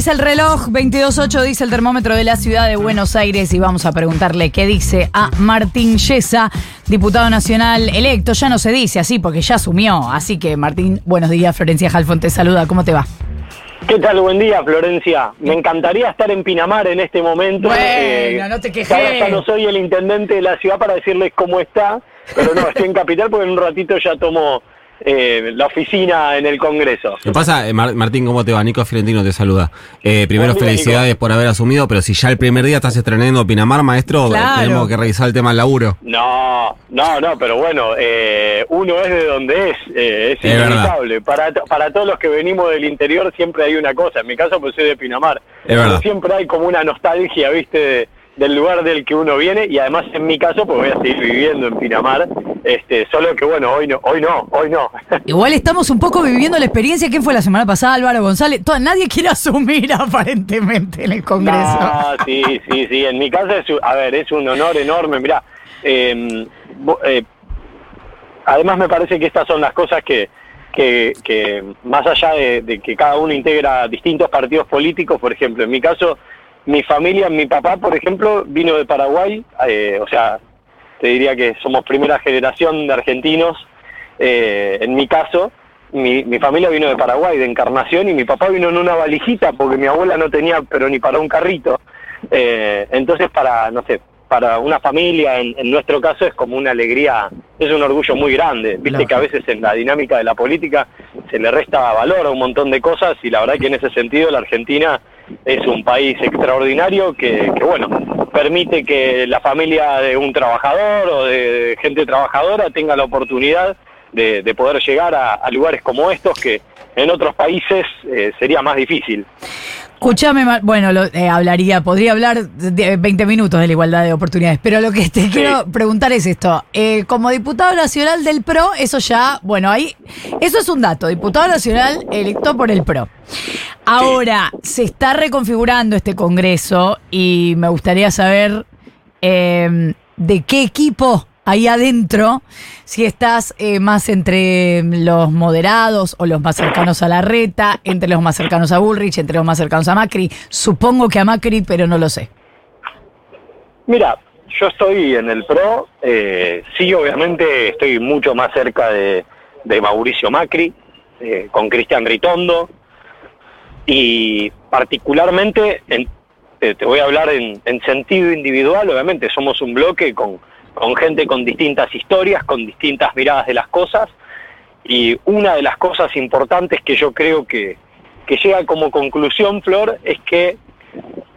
dice el reloj, 22.8 dice el termómetro de la ciudad de Buenos Aires y vamos a preguntarle qué dice a Martín Yesa, diputado nacional electo. Ya no se dice así porque ya asumió. Así que Martín, buenos días. Florencia Jalfón te saluda. ¿Cómo te va? ¿Qué tal? Buen día, Florencia. Me encantaría estar en Pinamar en este momento. Bueno, eh, no te quejes. Ahora ya no soy el intendente de la ciudad para decirles cómo está, pero no, estoy en Capital porque en un ratito ya tomo eh, la oficina en el Congreso. ¿Qué pasa, eh, Martín? ¿Cómo te va? Nico Fiorentino te saluda. Eh, primero, felicidades por haber asumido, pero si ya el primer día estás estrenando Pinamar, maestro, tenemos que revisar el tema del laburo. No, no, no, pero bueno, uno es de donde es, es inevitable. Para, para todos los que venimos del interior siempre hay una cosa, en mi caso pues soy de Pinamar. Siempre hay como una nostalgia, viste, del lugar del que uno viene y además en mi caso pues voy a seguir viviendo en Pinamar este, solo que bueno, hoy no, hoy no, hoy no. Igual estamos un poco viviendo la experiencia. ¿Quién fue la semana pasada? Álvaro González. nadie quiere asumir aparentemente en el Congreso. Ah, sí, sí, sí. En mi caso es, a ver, es un honor enorme. Mira, em, eh, además me parece que estas son las cosas que, que, más allá de, que cada uno integra distintos partidos políticos, por ejemplo, en mi caso, mi familia, mi papá, por ejemplo, vino de Paraguay, eh, o sea, te diría que somos primera generación de argentinos. Eh, en mi caso, mi, familia vino de Paraguay, de Encarnación, y mi papá vino en una valijita porque mi abuela no tenía, pero ni para un carrito. Eh, entonces, para, no sé, para una familia, en, nuestro caso, es como una alegría, es un orgullo muy grande. Viste que a veces en la dinámica de la política se le resta valor a un montón de cosas y la verdad que en ese sentido la Argentina es un país extraordinario que, bueno, permite que la familia de un trabajador o de gente trabajadora tenga la oportunidad de, poder llegar a, lugares como estos que en otros países eh, sería más difícil. Escúchame, bueno, eh, hablaría, podría hablar de 20 minutos de la igualdad de oportunidades, pero lo que te quiero preguntar es esto. Eh, como diputado nacional del PRO, eso ya, bueno, ahí, eso es un dato, diputado nacional electo por el PRO. Ahora, se está reconfigurando este Congreso y me gustaría saber em, de qué equipo ahí adentro, si estás eh, más entre los moderados o los más cercanos a la reta, entre los más cercanos a Bullrich, entre los más cercanos a Macri. Supongo que a Macri, pero no lo sé. Mira, yo estoy en el PRO, eh, sí, obviamente estoy mucho más cerca de, Mauricio Macri, eh, con Cristian Ritondo, y particularmente, te voy a hablar en, sentido individual, obviamente somos un bloque con, con gente con distintas historias, con distintas miradas de las cosas, y una de las cosas importantes que yo creo que, que llega como conclusión, Flor, es que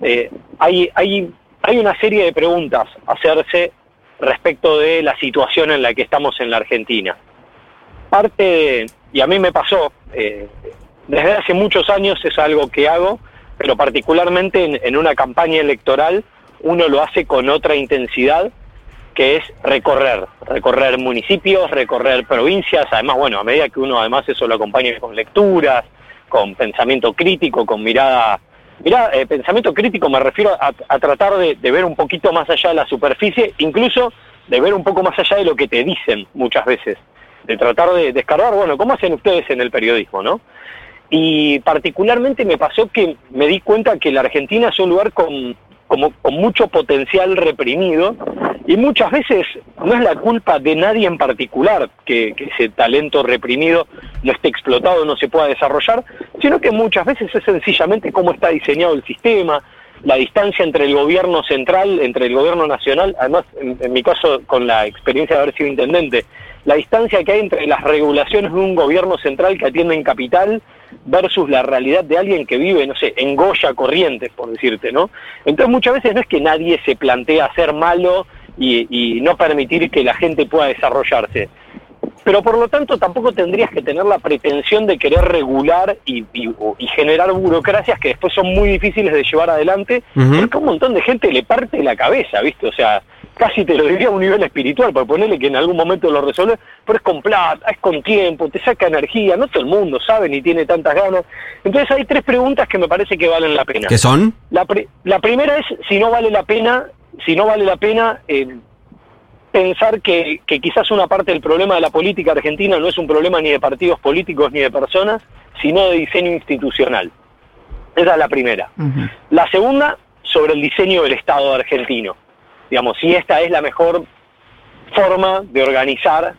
eh, hay, hay, hay una serie de preguntas a hacerse respecto de la situación en la que estamos en la Argentina. Parte, y a mí me pasó, eh, desde hace muchos años es algo que hago, pero particularmente en, una campaña electoral uno lo hace con otra intensidad que es recorrer, recorrer municipios, recorrer provincias, además, bueno, a medida que uno además eso lo acompaña con lecturas, con pensamiento crítico, con mirada, mira, eh, pensamiento crítico me refiero a, tratar de, de, ver un poquito más allá de la superficie, incluso de ver un poco más allá de lo que te dicen muchas veces, de tratar de descargar, bueno, ¿cómo hacen ustedes en el periodismo, no? Y particularmente me pasó que me di cuenta que la Argentina es un lugar con, como, con mucho potencial reprimido y muchas veces no es la culpa de nadie en particular que, ese talento reprimido no esté explotado, no se pueda desarrollar, sino que muchas veces es sencillamente cómo está diseñado el sistema, la distancia entre el gobierno central, entre el gobierno nacional, además en, mi caso con la experiencia de haber sido intendente, la distancia que hay entre las regulaciones de un gobierno central que atiende en capital versus la realidad de alguien que vive, no sé, en Goya Corrientes, por decirte, ¿no? Entonces muchas veces no es que nadie se plantea ser malo y, y no permitir que la gente pueda desarrollarse. Pero por lo tanto tampoco tendrías que tener la pretensión de querer regular y, generar burocracias que después son muy difíciles de llevar adelante, porque a un montón de gente le parte la cabeza, ¿viste? O sea, casi te lo diría a un nivel espiritual, para ponerle que en algún momento lo resuelve, pero es con plata, es con tiempo, te saca energía, no todo el mundo sabe ni tiene tantas ganas. Entonces hay tres preguntas que me parece que valen la pena. ¿Qué son? La, la primera es si no vale la pena, si no vale la pena eh, pensar que, que quizás una parte del problema de la política argentina no es un problema ni de partidos políticos ni de personas, sino de diseño institucional. Esa es la primera. La segunda, sobre el diseño del Estado argentino. Digamos, si esta es la mejor forma de organizar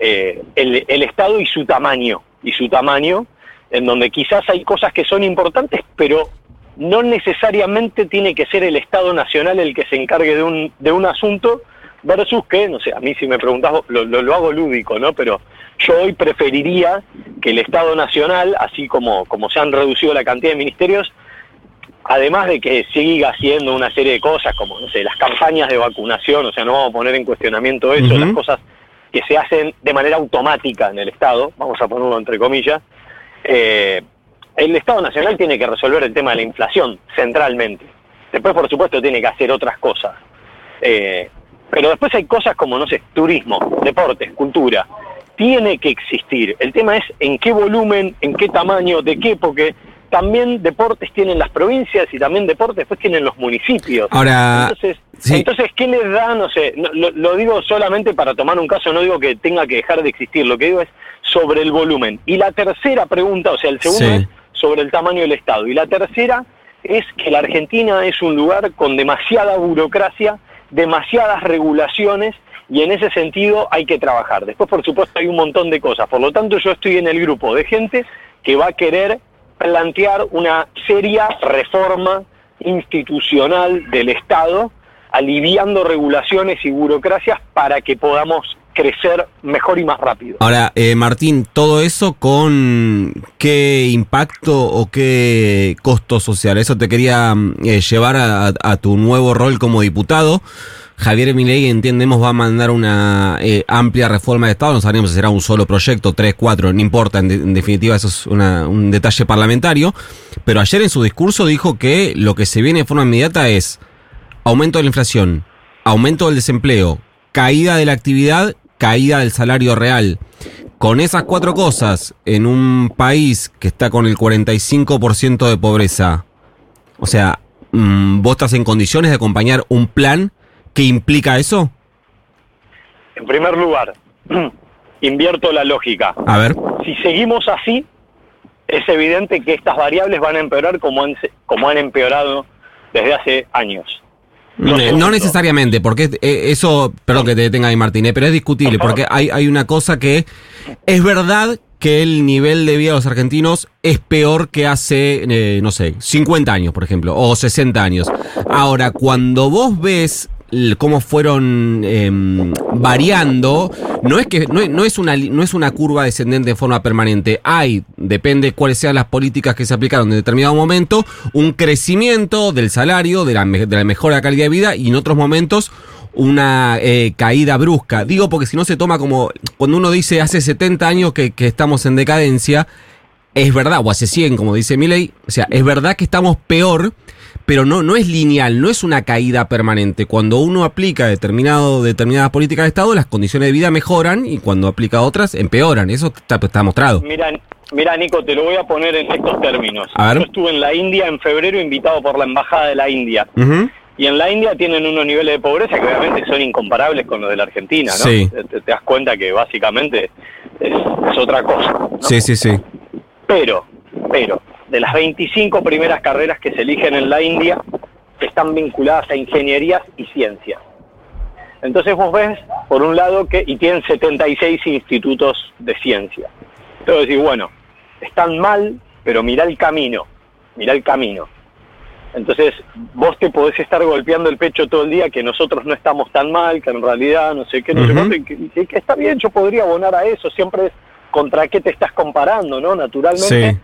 eh, el, el Estado y su tamaño, y su tamaño, en donde quizás hay cosas que son importantes, pero no necesariamente tiene que ser el Estado Nacional el que se encargue de un, de un asunto, versus que, no sé, a mí si me preguntas, lo, lo, hago lúdico, ¿no? Pero yo hoy preferiría que el Estado Nacional, así como, como se han reducido la cantidad de ministerios, además de que siga haciendo una serie de cosas, como, no sé, las campañas de vacunación, o sea, no vamos a poner en cuestionamiento eso, las cosas que se hacen de manera automática en el Estado, vamos a ponerlo entre comillas, eh, el Estado Nacional tiene que resolver el tema de la inflación centralmente. Después, por supuesto, tiene que hacer otras cosas. Eh, pero después hay cosas como, no sé, turismo, deportes, cultura. Tiene que existir. El tema es en qué volumen, en qué tamaño, de qué, porque también deportes tienen las provincias y también deportes después tienen los municipios. Ahora, entonces, entonces ¿qué les da? No sé, lo, digo solamente para tomar un caso, no digo que tenga que dejar de existir, lo que digo es sobre el volumen. Y la tercera pregunta, o sea, el segundo es sobre el tamaño del Estado. Y la tercera es que la Argentina es un lugar con demasiada burocracia, demasiadas regulaciones y en ese sentido hay que trabajar. Después, por supuesto, hay un montón de cosas. Por lo tanto, yo estoy en el grupo de gente que va a querer plantear una seria reforma institucional del Estado, aliviando regulaciones y burocracias para que podamos crecer mejor y más rápido. Ahora, eh, Martín, todo eso con qué impacto o qué costo social. Eso te quería mm, eh, llevar a, tu nuevo rol como diputado. Javier Milei, entendemos, va a mandar una eh, amplia reforma de Estado. No sabemos si será un solo proyecto, tres, cuatro, no importa. En, definitiva, eso es un detalle parlamentario. Pero ayer en su discurso dijo que lo que se viene de forma inmediata es aumento de la inflación, aumento del desempleo, caída de la actividad caída del salario real. Con esas cuatro cosas, en un país que está con el 45% de pobreza, o sea, mm, ¿vos estás en condiciones de acompañar un plan que implica eso? En primer lugar, invierto la lógica. A ver. Si seguimos así, es evidente que estas variables van a empeorar como han, como han empeorado desde hace años. No, necesariamente, porque eh, eso, perdón que te detenga ahí Martínez, pero es discutible, porque hay, hay una cosa que es verdad que el nivel de vida de los argentinos es peor que hace, eh, no sé, 50 años, por ejemplo, o 60 años. Ahora, cuando vos ves cómo fueron em, variando, no es que no, es una no es una curva descendente de forma permanente. Hay, depende cuáles sean las políticas que se aplicaron en determinado momento, un crecimiento del salario, de la, de mejora calidad de vida y en otros momentos una eh, caída brusca. Digo porque si no se toma como cuando uno dice hace 70 años que, que estamos en decadencia, es verdad, o hace 100 como dice Milley, o sea, es verdad que estamos peor pero no, no es lineal, no es una caída permanente. Cuando uno aplica determinado, determinadas políticas de Estado, las condiciones de vida mejoran y cuando aplica otras, empeoran. Eso está, mostrado. Mira, mira, Nico, te lo voy a poner en estos términos. Yo estuve en la India en febrero invitado por la Embajada de la India. Y en la India tienen unos niveles de pobreza que obviamente son incomparables con los de la Argentina, ¿no? Sí. Te, das cuenta que básicamente es, otra cosa. Sí, sí, sí. Pero, pero, de las 25 primeras carreras que se eligen en la India están vinculadas a ingenierías y ciencias. Entonces vos ves, por un lado, que y tienen 76 institutos de ciencia. Entonces decís, bueno, están mal, pero mira el camino, mira el camino. Entonces vos te podés estar golpeando el pecho todo el día que nosotros no estamos tan mal, que en realidad no sé qué, no sé que, que, está bien, yo podría abonar a eso, siempre es contra qué te estás comparando, ¿no? Naturalmente.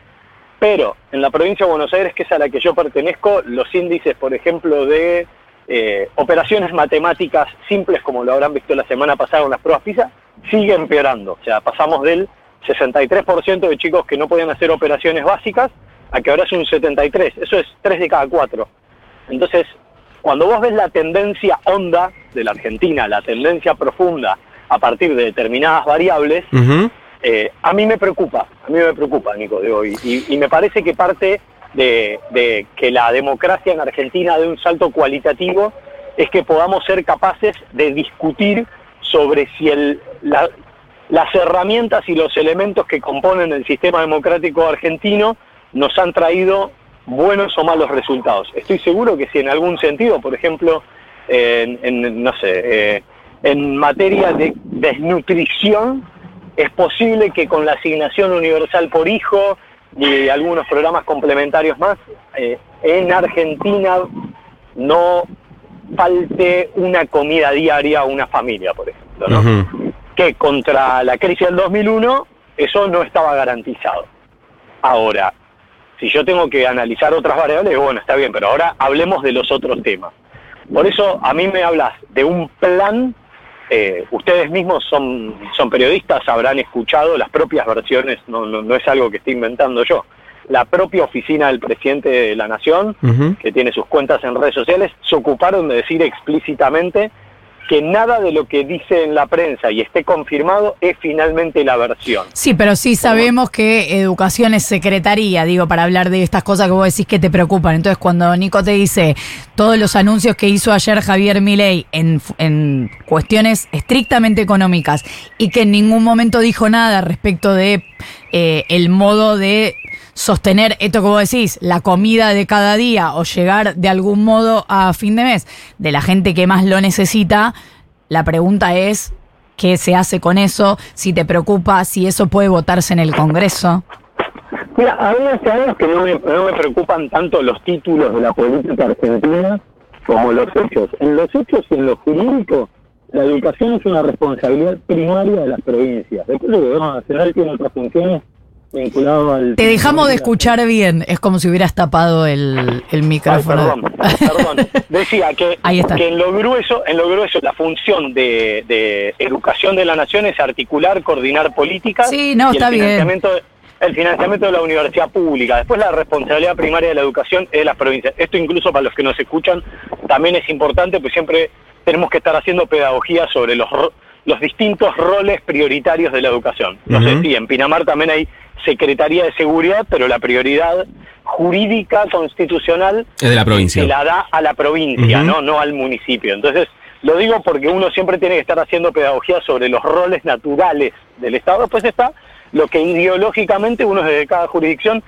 Pero en la provincia de Buenos Aires, que es a la que yo pertenezco, los índices, por ejemplo, de eh, operaciones matemáticas simples, como lo habrán visto la semana pasada en las pruebas PISA, siguen empeorando. O sea, pasamos del 63% de chicos que no podían hacer operaciones básicas a que ahora es un 73%. Eso es 3 de cada 4. Entonces, cuando vos ves la tendencia honda de la Argentina, la tendencia profunda a partir de determinadas variables, eh, a mí me preocupa, a mí me preocupa, Nico, de hoy. Y, me parece que parte de, que la democracia en Argentina dé un salto cualitativo es que podamos ser capaces de discutir sobre si el, las herramientas y los elementos que componen el sistema democrático argentino nos han traído buenos o malos resultados. Estoy seguro que si en algún sentido, por ejemplo, en, en, no sé, eh, en materia de desnutrición, es posible que con la asignación universal por hijo y algunos programas complementarios más, eh, en Argentina no falte una comida diaria a una familia, por ejemplo, ¿no? Que contra la crisis del 2001 eso no estaba garantizado. Ahora, si yo tengo que analizar otras variables, bueno, está bien, pero ahora hablemos de los otros temas. Por eso a mí me hablas de un plan, eh, ustedes mismos son, son periodistas, habrán escuchado las propias versiones, no, no, no es algo que esté inventando yo. La propia oficina del presidente de la Nación, que tiene sus cuentas en redes sociales, se ocuparon de decir explícitamente que nada de lo que dice en la prensa y esté confirmado es finalmente la versión. Sí, pero sí sabemos que educación es secretaría, digo, para hablar de estas cosas que vos decís que te preocupan. Entonces, cuando Nico te dice todos los anuncios que hizo ayer Javier Milei en, en cuestiones estrictamente económicas y que en ningún momento dijo nada respecto de eh, el modo de sostener esto vos decís, la comida de cada día o llegar de algún modo a fin de mes de la gente que más lo necesita, la pregunta es qué se hace con eso, si te preocupa, si eso puede votarse en el Congreso. Mira, a mí hace años que no me, no me preocupan tanto los títulos de la política argentina como los hechos. En los hechos y en lo jurídico, la educación es una responsabilidad primaria de las provincias. Después el gobierno nacional tiene otras funciones vinculadas al... Te dejamos de escuchar bien, es como si hubieras tapado el, el Ay, micrófono. perdón, perdón. Decía que, Ahí está. que en lo grueso, en lo grueso, la función de, de educación de la nación es articular, coordinar políticas Sí, no, y está el bien. financiamiento, el financiamiento de la universidad pública. Después la responsabilidad primaria de la educación es de las provincias. Esto incluso para los que nos escuchan también es importante, pues siempre tenemos que estar haciendo pedagogía sobre los ro- los distintos roles prioritarios de la educación. No sé si en Pinamar también hay Secretaría de Seguridad, pero la prioridad jurídica constitucional Es de la provincia. se la da a la provincia, no, no al municipio. Entonces, lo digo porque uno siempre tiene que estar haciendo pedagogía sobre los roles naturales del Estado. Después está lo que ideológicamente uno desde cada jurisdicción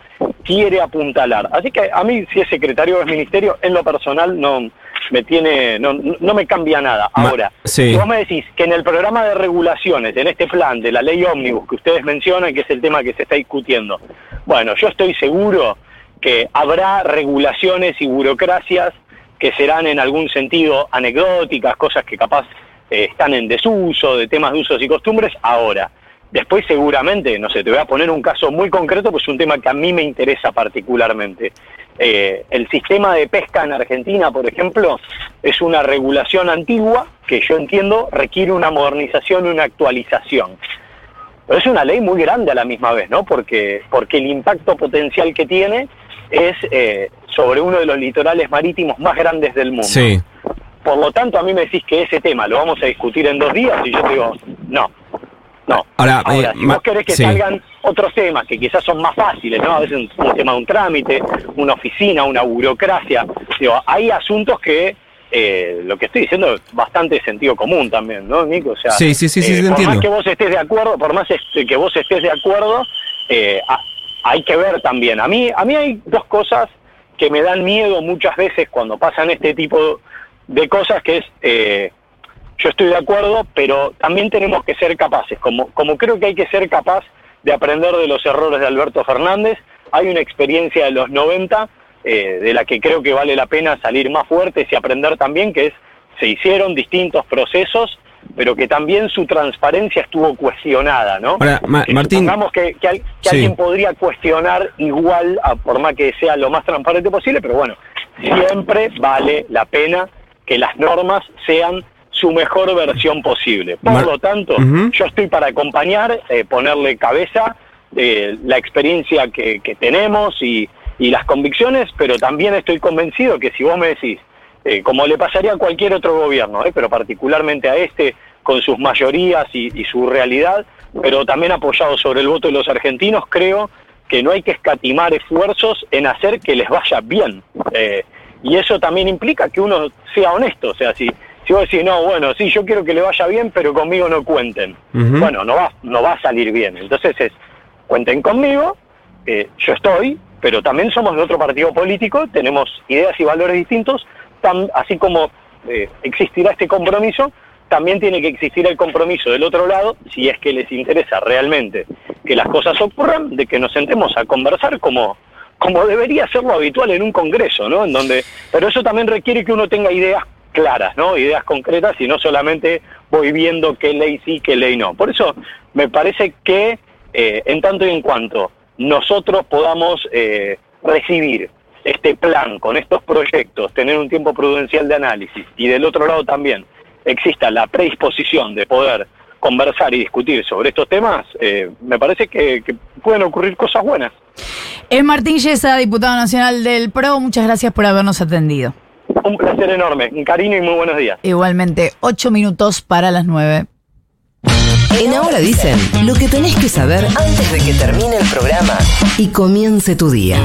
quiere apuntalar. Así que a mí, si es secretario o es ministerio, en lo personal no me tiene, no, no me cambia nada. Ahora, sí. vos me decís que en el programa de regulaciones, en este plan de la ley ómnibus que ustedes mencionan, que es el tema que se está discutiendo, bueno, yo estoy seguro que habrá regulaciones y burocracias que serán en algún sentido anecdóticas, cosas que capaz eh, están en desuso, de temas de usos y costumbres, ahora. Después seguramente, no sé, te voy a poner un caso muy concreto, pues es un tema que a mí me interesa particularmente. Eh, el sistema de pesca en Argentina, por ejemplo, es una regulación antigua que yo entiendo requiere una modernización, una actualización. Pero es una ley muy grande a la misma vez, ¿no? Porque, porque el impacto potencial que tiene es eh, sobre uno de los litorales marítimos más grandes del mundo. Sí. Por lo tanto, a mí me decís que ese tema lo vamos a discutir en dos días y yo te digo, no, no. Ahora, eh, si vos querés que sí. salgan otros temas que quizás son más fáciles, ¿no? A veces un, un tema de un trámite, una oficina, una burocracia. Digo, hay asuntos que eh, lo que estoy diciendo es bastante sentido común también, ¿no, Nico? O sea, Sí, sí, sí, sí, eh, por entiendo. más que vos estés de acuerdo, por más que vos estés de acuerdo, a- hay que ver también. A mí, a mí hay dos cosas que me dan miedo muchas veces cuando pasan este tipo de cosas, que es, eh, yo estoy de acuerdo, pero también tenemos que ser capaces, como, como creo que hay que ser capaz de aprender de los errores de Alberto Fernández, hay una experiencia de los 90 eh, de la que creo que vale la pena salir más fuertes y aprender también, que es, se hicieron distintos procesos, pero que también su transparencia estuvo cuestionada, ¿no? Ahora, Ma- Martín- Supongamos que, que al- que Sí. alguien podría cuestionar igual, a- por más que sea lo más transparente posible, pero bueno, siempre vale la pena que las normas sean su mejor versión posible. Por lo tanto, yo estoy para acompañar, eh, ponerle cabeza, eh, la experiencia que, que tenemos y, y las convicciones, pero también estoy convencido que si vos me decís, eh, como le pasaría a cualquier otro gobierno, eh, pero particularmente a este, con sus mayorías y, y su realidad, pero también apoyado sobre el voto de los argentinos, creo que no hay que escatimar esfuerzos en hacer que les vaya bien. Eh, y eso también implica que uno sea honesto, o sea, si, si vos decís, no, bueno, sí, yo quiero que le vaya bien, pero conmigo no cuenten. Bueno, no va, no va a salir bien. Entonces es, cuenten conmigo, eh, yo estoy, pero también somos de otro partido político, tenemos ideas y valores distintos, tan, así como eh, existirá este compromiso, también tiene que existir el compromiso del otro lado, si es que les interesa realmente que las cosas ocurran, de que nos sentemos a conversar como, como debería ser lo habitual en un congreso, ¿no? En donde, pero eso también requiere que uno tenga ideas claras, ¿no? Ideas concretas y no solamente voy viendo qué ley sí, qué ley no. Por eso me parece que eh, en tanto y en cuanto nosotros podamos eh, recibir este plan con estos proyectos, tener un tiempo prudencial de análisis y del otro lado también exista la predisposición de poder conversar y discutir sobre estos temas, eh, me parece que, que, pueden ocurrir cosas buenas. Es Martín Yesa, diputado nacional del PRO, muchas gracias por habernos atendido. Un placer enorme, un cariño y muy buenos días. Igualmente, ocho minutos para las nueve. En Ahora dicen lo que tenés que saber antes de que termine el programa y comience tu día.